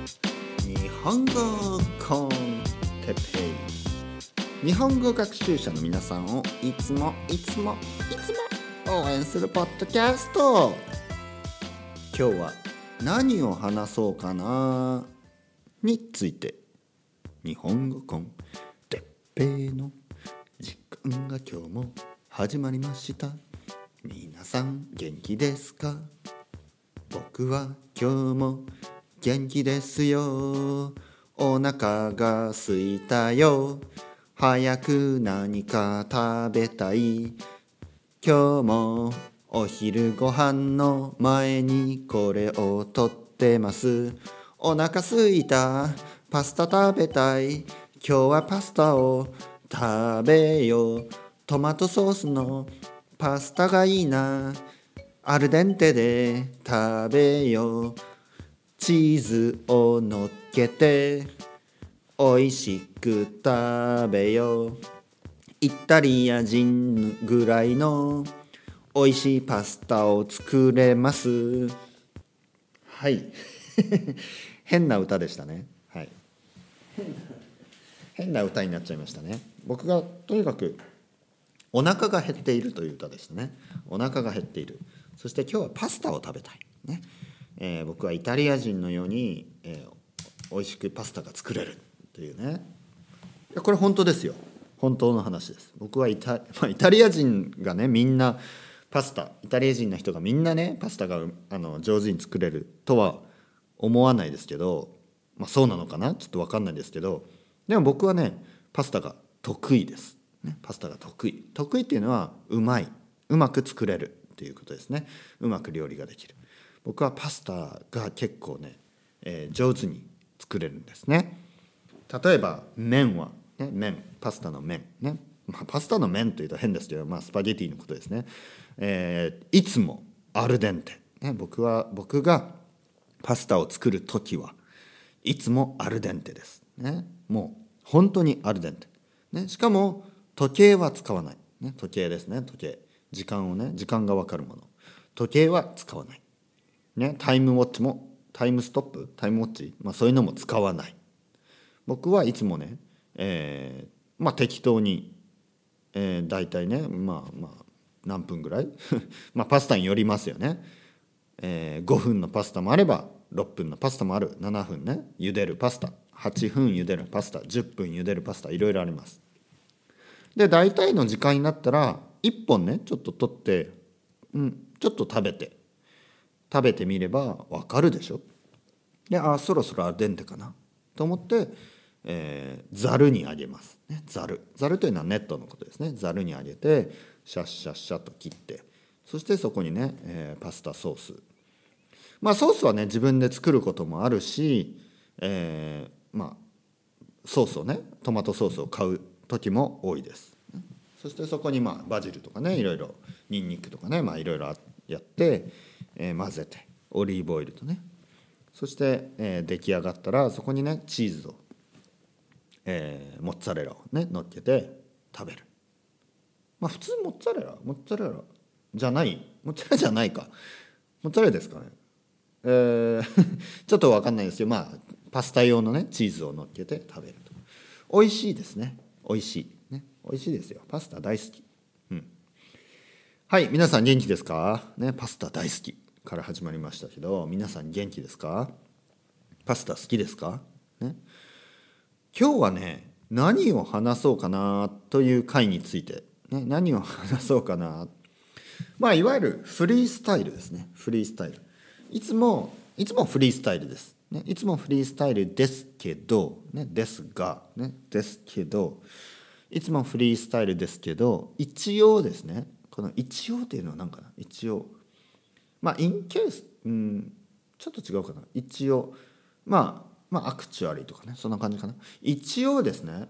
日本語コンテペイ。日本語学習者の皆さんをいつもいつもいつも応援するポッドキャスト。今日は何を話そうかなについて。日本語コンテペイの時間が今日も始まりました。皆さん元気ですか？僕は今日も元気ですよ。お腹がすいたよ。早く何か食べたい。今日もお昼ご飯の前にこれをとってます。お腹すいた。パスタ食べたい。今日はパスタを食べよう。トマトソースのパスタがいいな。アルデンテで食べよう。チーズをのっけておいしく食べよう。イタリア人ぐらいのおいしいパスタを作れます。はい。変な歌でしたね。はい。変な歌になっちゃいましたね。僕がとにかくお腹が減っているという歌でしたね。お腹が減っている。そして今日はパスタを食べたい。ね、えー、僕はイタリア人のように、えー、美味しくパスタが作れるというね。いやこれ本当ですよ。本当の話です。僕はイタ, まあ、イタリア人がねみんなパスタイタリア人の人がみんなねパスタがあの上手に作れるとは思わないですけど、まあ、そうなのかな？ちょっと分かんないですけどでも僕はねパスタが得意です、ね、パスタが得意。得意っていうのはうまい。うまく作れるっていうことですね。うまく料理ができる僕はパスタが結構ね、えー、上手に作れるんですね。例えば麺は、ね、麺パスタの麺。ね、まあ、パスタの麺というと変ですけど、まあ、スパゲティのことですね、えー、いつもアルデンテ、ね、僕は僕がパスタを作る時はいつもアルデンテです、ね、もう本当にアルデンテ、ね、しかも時計は使わない、ね、時計ですね。時計。時間をね。時間が分かるもの。時計は使わない、ね、タイムウォッチもタイムストップタイムウォッチ、まあ、そういうのも使わない。僕はいつもね、えー、まあ適当に、えー、大体ねまあまあ何分ぐらい？まあパスタによりますよね、えー、5分のパスタもあれば6分のパスタもある。7分ね茹でるパスタ。8分茹でるパスタ。10分茹でるパスタ。いろいろあります。で大体の時間になったら1本ねちょっと取って、うん、ちょっと食べて。食べてみれば分かるでしょ？であそろそろアルデンテかな？と思ってえー、ざるにあげます、ね、ざる。ざるというのはネットのことですね。ざるにあげてシャッシャッシャッと切ってそしてそこにね、えー、パスタソース。まあソースはね自分で作ることもあるし、えー、まあソースをねトマトソースを買う時も多いです。そしてそこにまあバジルとかねいろいろにんにくとかねまあいろいろやって、え、混ぜてオリーブオイルとね。そして、え、出来上がったらそこにねチーズをえ、モッツァレラをね乗っけて食べる。まあ普通モッツァレラモッツァレラじゃないモッツァレラじゃないか。モッツァレラですかね。えー ちょっと分かんないですけどまあパスタ用のねチーズを乗っけて食べると。美味しいですね。美味しい。ね。美味しいですよ。パスタ大好き。うん。はい皆さん元気ですか？ねパスタ大好き。から始まりましたけど皆さん元気ですか？パスタ好きですか？ね。今日はね何を話そうかなという回について、ね、何を話そうかな。まあいわゆるフリースタイルですね。フリースタイル。いつもいつもフリースタイルです、ね、いつもフリースタイルですけど、ね、ですが、ね、ですけどいつもフリースタイルですけど一応ですねこの一応っていうのは何かな？一応まあ in case うんちょっと違うかな。一応まあまあ actually とかねそんな感じかな。一応ですね、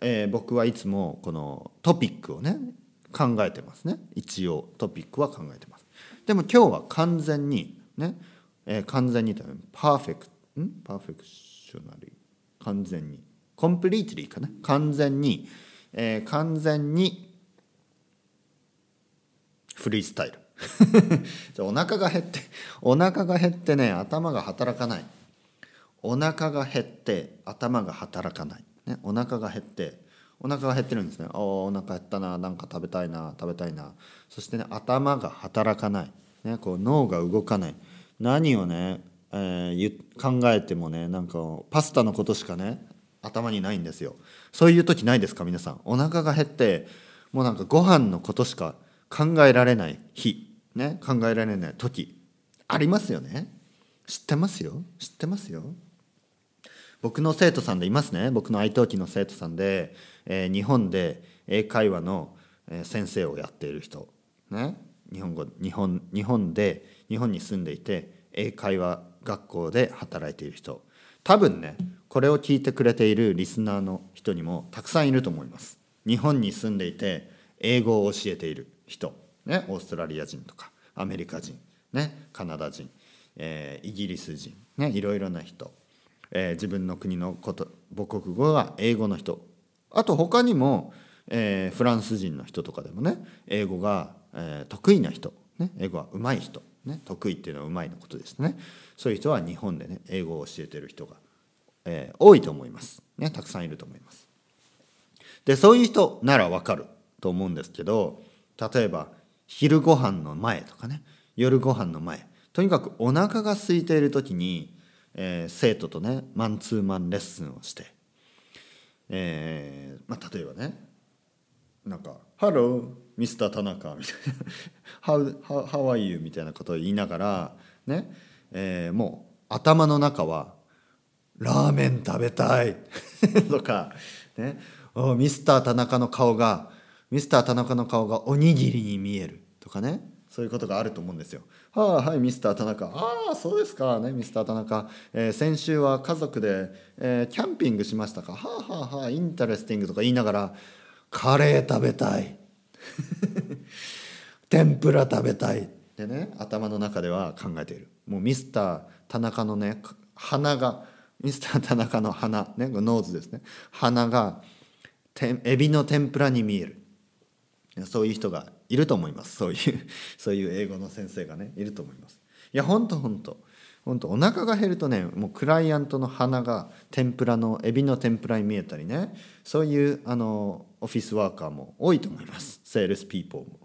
えー、僕はいつもこのトピックをね考えてますね。一応トピックは考えてます。でも今日は完全にね、えー、完全にパーフェクトん？ perfectionally 完全に。 completely かな完全に、えー、完全にフリースタイル お腹が減ってお腹が減ってね頭が働かない。お腹が減って頭が働かない、ね、お腹が減ってお腹が減ってるんですね。おお腹減ったななんか食べたいな食べたいな。そしてね頭が働かない、ね、こう脳が動かない。何をね、えー、考えてもねなんかパスタのことしかね頭にないんですよ。そういう時ないですか皆さん。お腹が減ってもうなんかご飯のことしか考えられない日。ね考えられない時ありますよね。知ってますよ。知ってますよ。僕の生徒さんでいますね。僕の愛登記の生徒さんで、えー、日本で英会話の先生をやっている人。ね。日本語日本日本で日本に住んでいて英会話学校で働いている人。多分ねこれを聞いてくれているリスナーの人にもたくさんいると思います。日本に住んでいて英語を教えている人。ねオーストラリア人とかアメリカ人ねカナダ人、えー、イギリス人ねいろいろな人えー、自分の国のこと母国語が英語の人あと他にも、えー、フランス人の人とかでもね英語が、え、得意な人、ね、英語は上手い人、ね、得意っていうのは上手いのことですね。そういう人は日本でね英語を教えてる人が、え、多いと思います、ね、たくさんいると思います。でそういう人ならわかると思うんですけど例えば昼ご飯の前とかね。夜ご飯の前。とにかくお腹が空いている時にえー、生徒とねマンツーマンレッスンをして、えーまあ、例えばねなんか「Hello ミスター田中」みたいな「How, how, how are you?」みたいなことを言いながらね、えー、もう頭の中は「ラーメン食べたい」とか、ね、ミスター田中の顔がミスター田中の顔がおにぎりに見えるとかねそういうことがあると思うんですよ。はあ、はい、ミスター田中。ああ、そうですかね、ミスター田中。えー、先週は家族で、えー、キャンピングしましたか。はあ、はあ、はあ、 interesting とか言いながら、カレー食べたい。天ぷら食べたい。ってね、頭の中では考えている。もうミスター田中のね、鼻が、ミスター田中の鼻、ね、 nose ですね。鼻が、エビの天ぷらに見える。そういう人がいると思います。そういう そういう英語の先生がねいると思います。いやほんとほんとほんとお腹が減るとねもうクライアントの鼻が天ぷらのエビの天ぷらに見えたりねそういうあのオフィスワーカーも多いと思います。セールスピーポーも。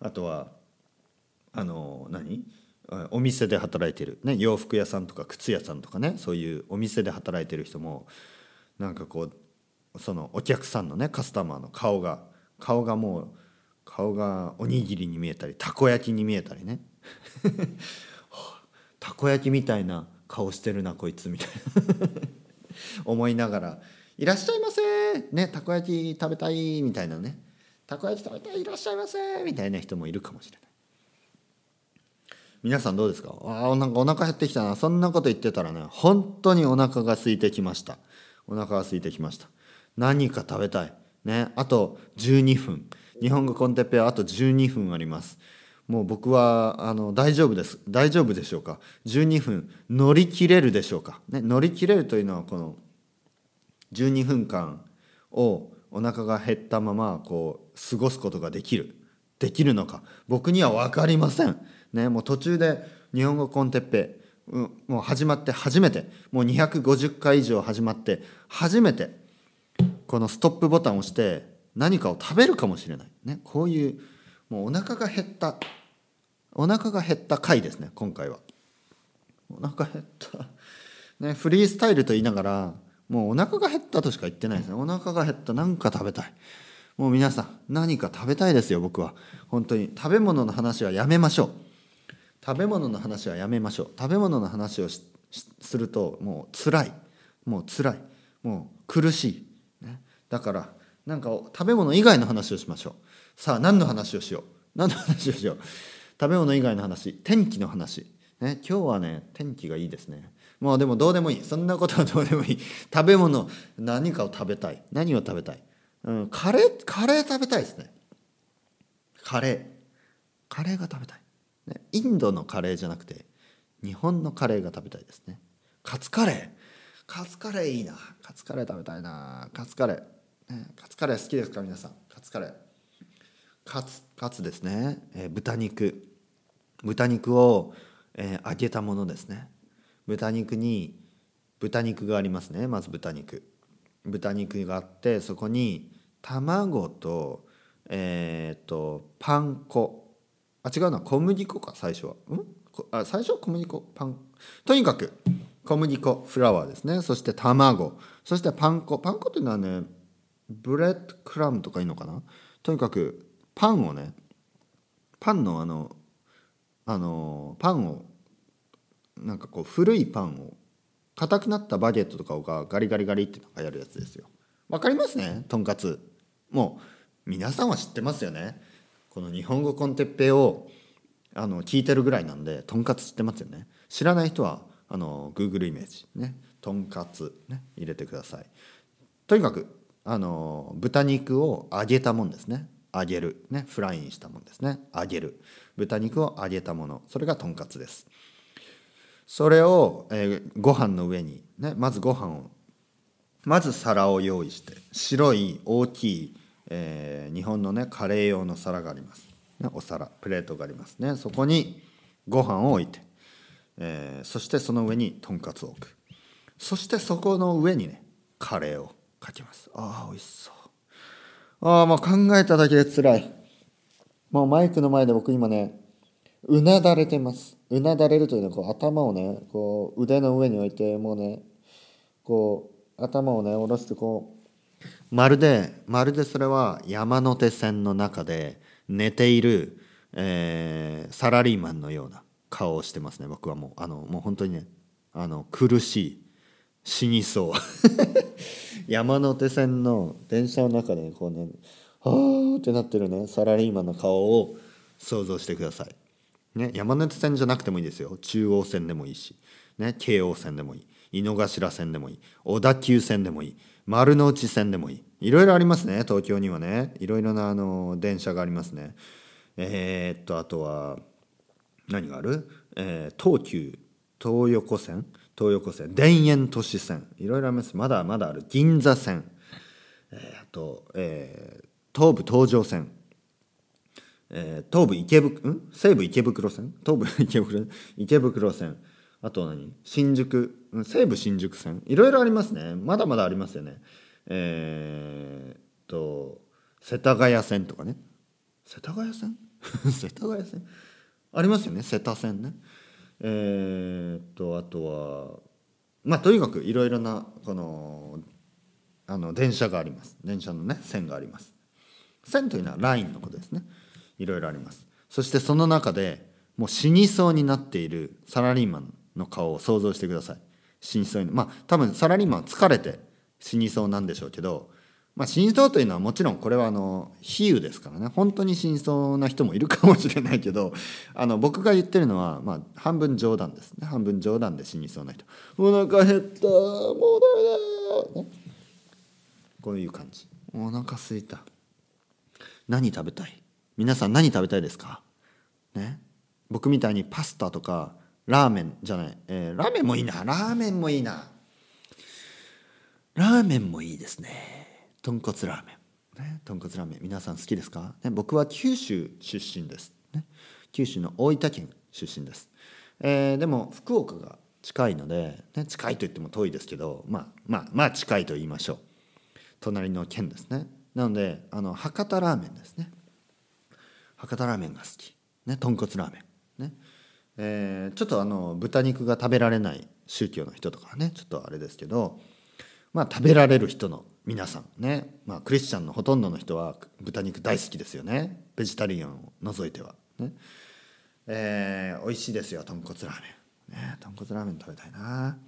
あとはあの何？お店で働いてる、ね、洋服屋さんとか靴屋さんとかねそういうお店で働いてる人もなんかこうそのお客さんのねカスタマーの顔が顔がもう顔がおにぎりに見えたりたこ焼きに見えたりね。たこ焼きみたいな顔してるなこいつみたいな。思いながら「いらっしゃいませねたこ焼き食べたい」みたいなね「たこ焼き食べたいいらっしゃいませ」みたいな人もいるかもしれない。皆さんどうですか？あなんかお腹減ってきたな。そんなこと言ってたらね本当にお腹が空いてきました。お腹が空いてきました。何か食べたい。ねあと12分。日本語コンテッペはあと12分あります。もう僕はあの大丈夫です。大丈夫でしょうか？12分乗り切れるでしょうか、ね、乗り切れるというのはこの12分間をお腹が減ったままこう過ごすことができる。できるのか？僕には分かりません、ね、もう途中で日本語コンテッペ、うん、もう始まって初めてもう250回以上始まって初めてこのストップボタンを押して何かを食べるかもしれない、ね、こういうもうお腹が減った。お腹が減った回ですね今回は。お腹減った、ね、フリースタイルと言いながらもうお腹が減ったとしか言ってないですね。お腹が減った。何か食べたい。もう皆さん何か食べたいですよ僕は。本当に食べ物の話はやめましょう。食べ物の話はやめましょう。食べ物の話をするともう辛い。もう辛い。もう苦しい、だからなんか食べ物以外の話をしましょう。さあ何の話をしよう？何の話をしよう？食べ物以外の話。天気の話。ね今日はね天気がいいですね。もうでもどうでもいい。そんなことはどうでもいい。食べ物何かを食べたい。何を食べたい、うん、カレーカレー食べたいですね。カレー。カレーが食べたい、ね、インドのカレーじゃなくて日本のカレーが食べたいですね。カツカレー。カツカレーいいな。カツカレー食べたいな。カツカレー。カツカレー好きですか皆さん？カツカレー。カツカツですね、えー、豚肉。豚肉を、えー、揚げたものですね。豚肉に豚肉がありますね。まず豚肉。豚肉があってそこに卵とえっ、とパン粉。あ違うな。小麦粉か最初は。ん？あ最初は小麦粉？パン。とにかく小麦粉 flour ですね。そして卵。そしてパン粉。パン粉っていうのはね bread crumb とかいいのかな？とにかくパンをねパンのあのあのパンをなんかこう古いパンを硬くなったバゲットとかがガリガリガリってなんかやるやつですよ。わかりますね？とんかつ。もう皆さんは知ってますよね？この日本語コンテッペをあの聞いてるぐらいなんでとんかつ知ってますよね？知らない人はあの Google イメージね？とんかつね？入れてください。とにかくあの豚肉を揚げたもんですね。揚げる。ね。フライにしたもんですね。揚げる。豚肉を揚げたもの。それがとんかつです。それを、えー、ご飯の上に。ね。まずご飯を。まず皿を用意して。白い大きい、えー、日本のねカレー用の皿があります、ね、お皿。プレートがあります。ね。そこにご飯を置いて、えー、そしてその上にとんかつを置く。そしてそこの上にねカレーを。かけます。ああ美味しそう。ああもう考えただけで辛い。もうマイクの前で僕今ねうなだれてます。うなだれるというのはこう頭をねこう腕の上に置いてもうねこう頭をね下ろしてこうまるでまるでそれは山手線の中で寝ている、えー、サラリーマンのような顔をしてますね僕はもう。あのもう本当にねあの苦しい死にそう。山手線の電車の中でこうねはーってなってるねサラリーマンの顔を想像してください。ね、山手線じゃなくてもいいですよ。中央線でもいいし、ね、京王線でもいい。井の頭線でもいい。小田急線でもいい。丸の内線でもいい。いろいろありますね東京にはね。いろいろなあの電車がありますね。えー、っとあとは何がある、えー、東急東横線。東横線田園都市線いろいろあります。まだまだある。銀座線、えー、あと、えー、東武東上線、えー、東武池袋ん？西武池袋線？東武池袋池袋線。あと何？新宿？西武新宿線。いろいろありますね。まだまだありますよね。えー、と世田谷線とかね。世田谷線？世田谷線？ありますよね。世田線ね。えー、っとあとはまあとにかくいろいろなこのあの電車があります。電車のね線があります。線というのはラインのことですね。いろいろあります。そしてその中でもう死にそうになっているサラリーマンの顔を想像してください。死にそうにまあ多分サラリーマン疲れて死にそうなんでしょうけどまあ、真相というのはもちろんこれはあの比喩ですからね。本当に真相な人もいるかもしれないけど あの僕が言ってるのは、まあ、半分冗談ですね。半分冗談で死にそうな人。お腹減った。もうダメだ、ね、こういう感じ。お腹すいた。何食べたい？皆さん何食べたいですか？ね。僕みたいにパスタとかラーメンじゃない、えー、ラーメンもいいな。ラーメンもいいな。ラーメンもいいですね豚骨ラーメン、ね、豚骨ラーメン皆さん好きですか、ね、僕は九州出身です、ね、九州の大分県出身です、えー、でも福岡が近いので、ね、近いといっても遠いですけどまあまあまあ近いと言いましょう。隣の県ですね。なのであの博多ラーメンですね。博多ラーメンが好き、ね、豚骨ラーメン。ねえー、ちょっとあの豚肉が食べられない宗教の人とかねちょっとあれですけどまあ食べられる人の皆さんね、まあ、クリスチャンのほとんどの人は豚肉大好きですよね。ベジタリアンを除いてはね。えー、美味しいですよ。豚骨ラーメン。ね豚骨ラーメン食べたいな。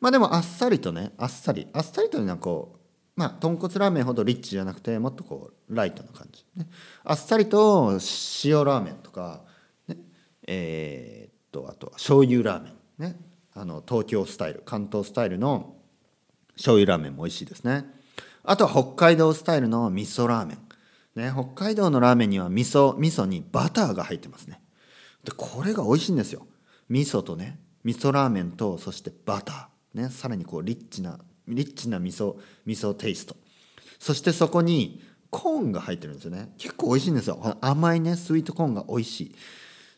まあでもあっさりとねあっさり。あっさりというのはこうまあ豚骨ラーメンほどリッチじゃなくてもっとこうライトな感じ、ね、あっさりと塩ラーメンとか、ね、えー、っとあとは醤油ラーメン。ね。あの東京スタイル関東スタイルの醤油ラーメンも美味しいですね。あとは北海道スタイルの味噌ラーメン。ね、北海道のラーメンには味噌、味噌にバターが入ってますね。で、これが美味しいんですよ。味噌とね、味噌ラーメンと、そしてバター。ね、さらにこう、リッチな、リッチな味噌、味噌テイスト。そしてそこにコーンが入ってるんですよね。結構美味しいんですよ。甘いね、スイートコーンが美味しい。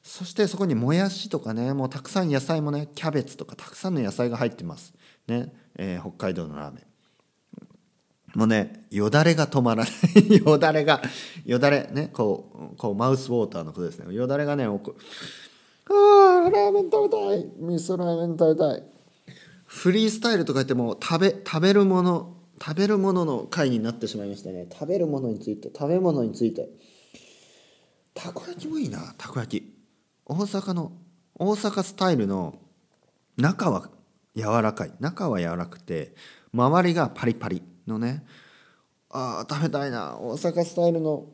そしてそこにもやしとかねもうたくさん野菜もねキャベツとかたくさんの野菜が入ってますね、えー、北海道のラーメンもうねよだれが止まらない。よだれがよだれねこうこうマウスウォーターのことですね。よだれがねああラーメン食べたい。味噌ラーメン食べたい。フリースタイルとか言っても食べ食べるもの食べるものの回になってしまいましたね。食べるものについて食べ物について。たこ焼きもいいな。たこ焼き。大阪の大阪スタイルの中は柔らかい。中は柔らくて周りがパリパリ。のね。あ食べたいな。大阪スタイルの。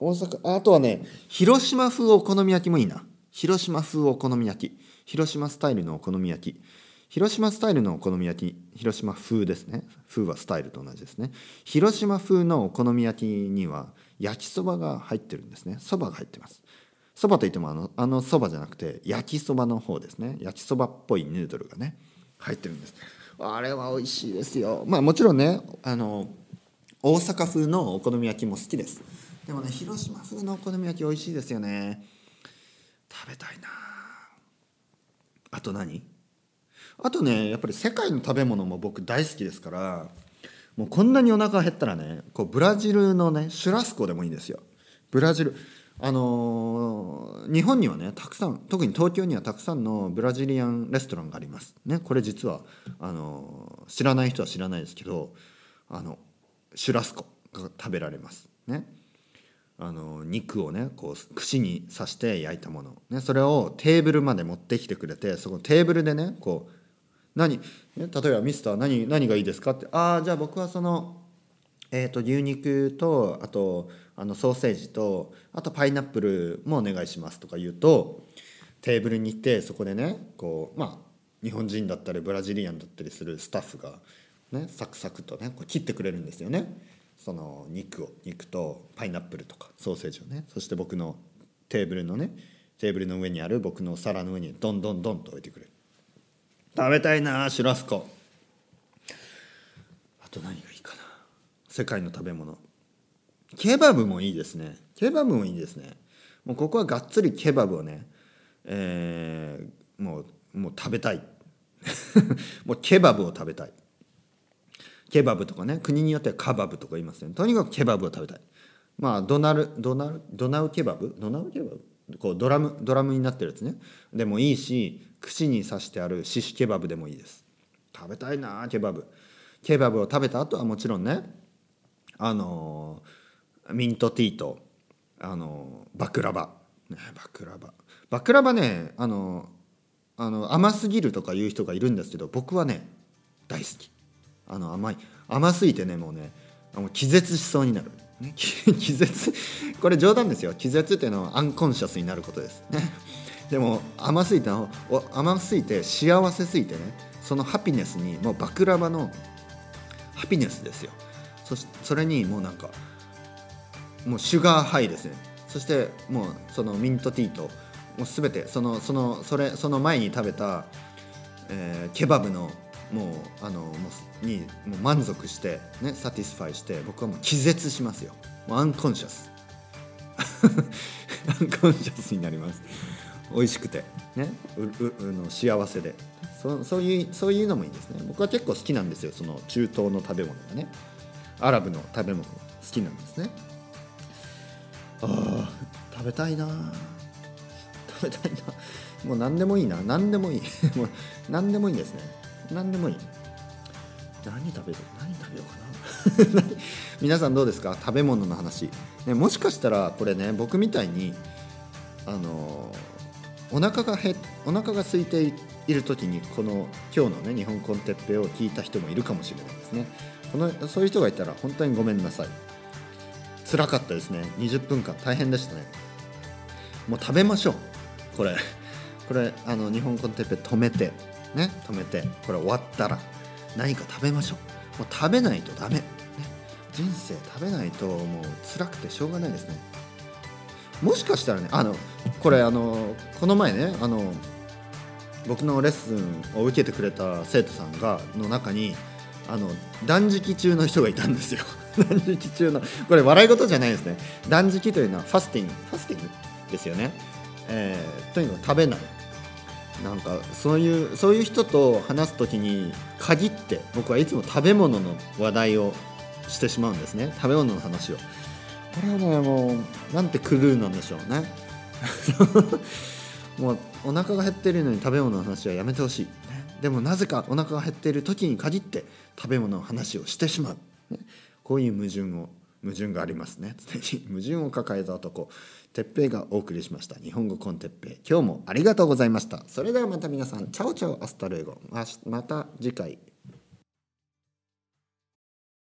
大阪あとはね広島風お好み焼きもいいな。広島風お好み焼き。広島スタイルのお好み焼き。広島スタイルのお好み焼き広島風ですね。風はスタイルと同じですね。広島風のお好み焼きには焼きそばが入ってるんですね。そばが入ってます。そばといってもあのあのそばじゃなくて焼きそばの方ですね。焼きそばっぽいヌードルがね入ってるんです。あれは美味しいですよ。まあもちろんねあの大阪風のお好み焼きも好きです。でもね広島風のお好み焼き美味しいですよね。食べたいな。あと何？あとねやっぱり世界の食べ物も僕大好きですからもうこんなにお腹減ったらねこうブラジルのねシュラスコでもいいんですよ。ブラジル。あのー、日本にはねたくさん特に東京にはたくさんのブラジリアンレストランがあります。ね、これ実はあのー、知らない人は知らないですけどあのシュラスコが食べられます。ね、あの肉をねこう串に刺して焼いたもの、ね、それをテーブルまで持ってきてくれてそこテーブルでねこう何、ね、例えばミスター何何がいいですかって？ああじゃあ僕はそのえーと牛肉とあとあのソーセージとあとパイナップルもお願いしますとか言うとテーブルに行ってそこでねこうまあ日本人だったりブラジリアンだったりするスタッフが、ね、サクサクとねこう切ってくれるんですよね。その肉を肉とパイナップルとかソーセージをね。そして僕のテーブルのねテーブルの上にある僕の皿の上にどんどんどんと置いてくれる。食べたいなシュラスコ。あと何がいいかな。世界の食べ物。ケバブもいいですね。ケバブもいいですね。もうここはがっつりケバブをね、えー、もうもう食べたい。もうケバブを食べたい。ケバブとかね国によってはカバブとか言いますね。とにかくケバブを食べたい。まあドナルドナルドナウケバブ？ドナウケバブ？こうドラムドラムになってるやつね。でもいいし串に刺してあるシシケバブでもいいです。食べたいなケバブ。ケバブを食べた後はもちろんねあのーミントティーとあのバクラバ、バクラバ。バクラバねあのあの甘すぎるとか言う人がいるんですけど僕はね大好き。あの甘い。甘すぎてねもうね気絶しそうになる、ね、気絶。これ冗談ですよ。気絶っていうのはアンコンシャスになることです。ね。でも甘すぎて甘すぎて幸せすぎてねその happiness にもうバクラバの happiness ですよ。そそれにもうなんかもう sugar high ですね。そしてもうそのミントティーともう全てそのそのそれその前に食べた、えー、ケバブのもうあのもうにもう満足してね satisfy して僕はもう気絶しますよ。もう unconscious。unconscious になります。美味しくて。ね。ううの幸せで。そそういうそういうのもいいですね。僕は結構好きなんですよ。その中東の食べ物がね。アラブの食べ物好きなんですね。あ食べたいな。食べたいな。もう何でもいいな。何でもいい。もう何でもいいんですね。何でもいい。何食べる何食べようかな。皆さんどうですか？食べ物の話、ね、もしかしたらこれね僕みたいにあのお腹が減お腹が空いている時にこの今日のね日本コンテッペを聞いた人もいるかもしれないですね。このそういう人がいたら本当にごめんなさい。辛かったですね。20分間。大変でしたね。もう食べましょう。これ。これあの日本コンテッペ止めて。ね。止めて。これ終わったら。何か食べましょう。もう食べないとダメ、ね、人生食べないともう辛くてしょうがないですね。もしかしたらねあのこれあのこの前ねあの僕のレッスンを受けてくれた生徒さんがの中にあの断食中の人がいたんですよ。断食中のこれ笑い事じゃないですね。断食というのはファスティング。ファスティングですよね。えーとにかく食べない。なんかそういうそういう人と話す時に限って僕はいつも食べ物の話題をしてしまうんですね。食べ物の話を。これはねもうなんて cruel なんでしょうね。もうお腹が減っているのに食べ物の話はやめてほしい。でもなぜかお腹が減っている時に限って食べ物の話をしてしまう。こういう矛盾を矛盾がありますね。常に矛盾を抱えた男鉄平がお送りしました。日本語 con テッペイ。今日もありがとうございました。それではまた皆さん chao chao hasta luego。また次回。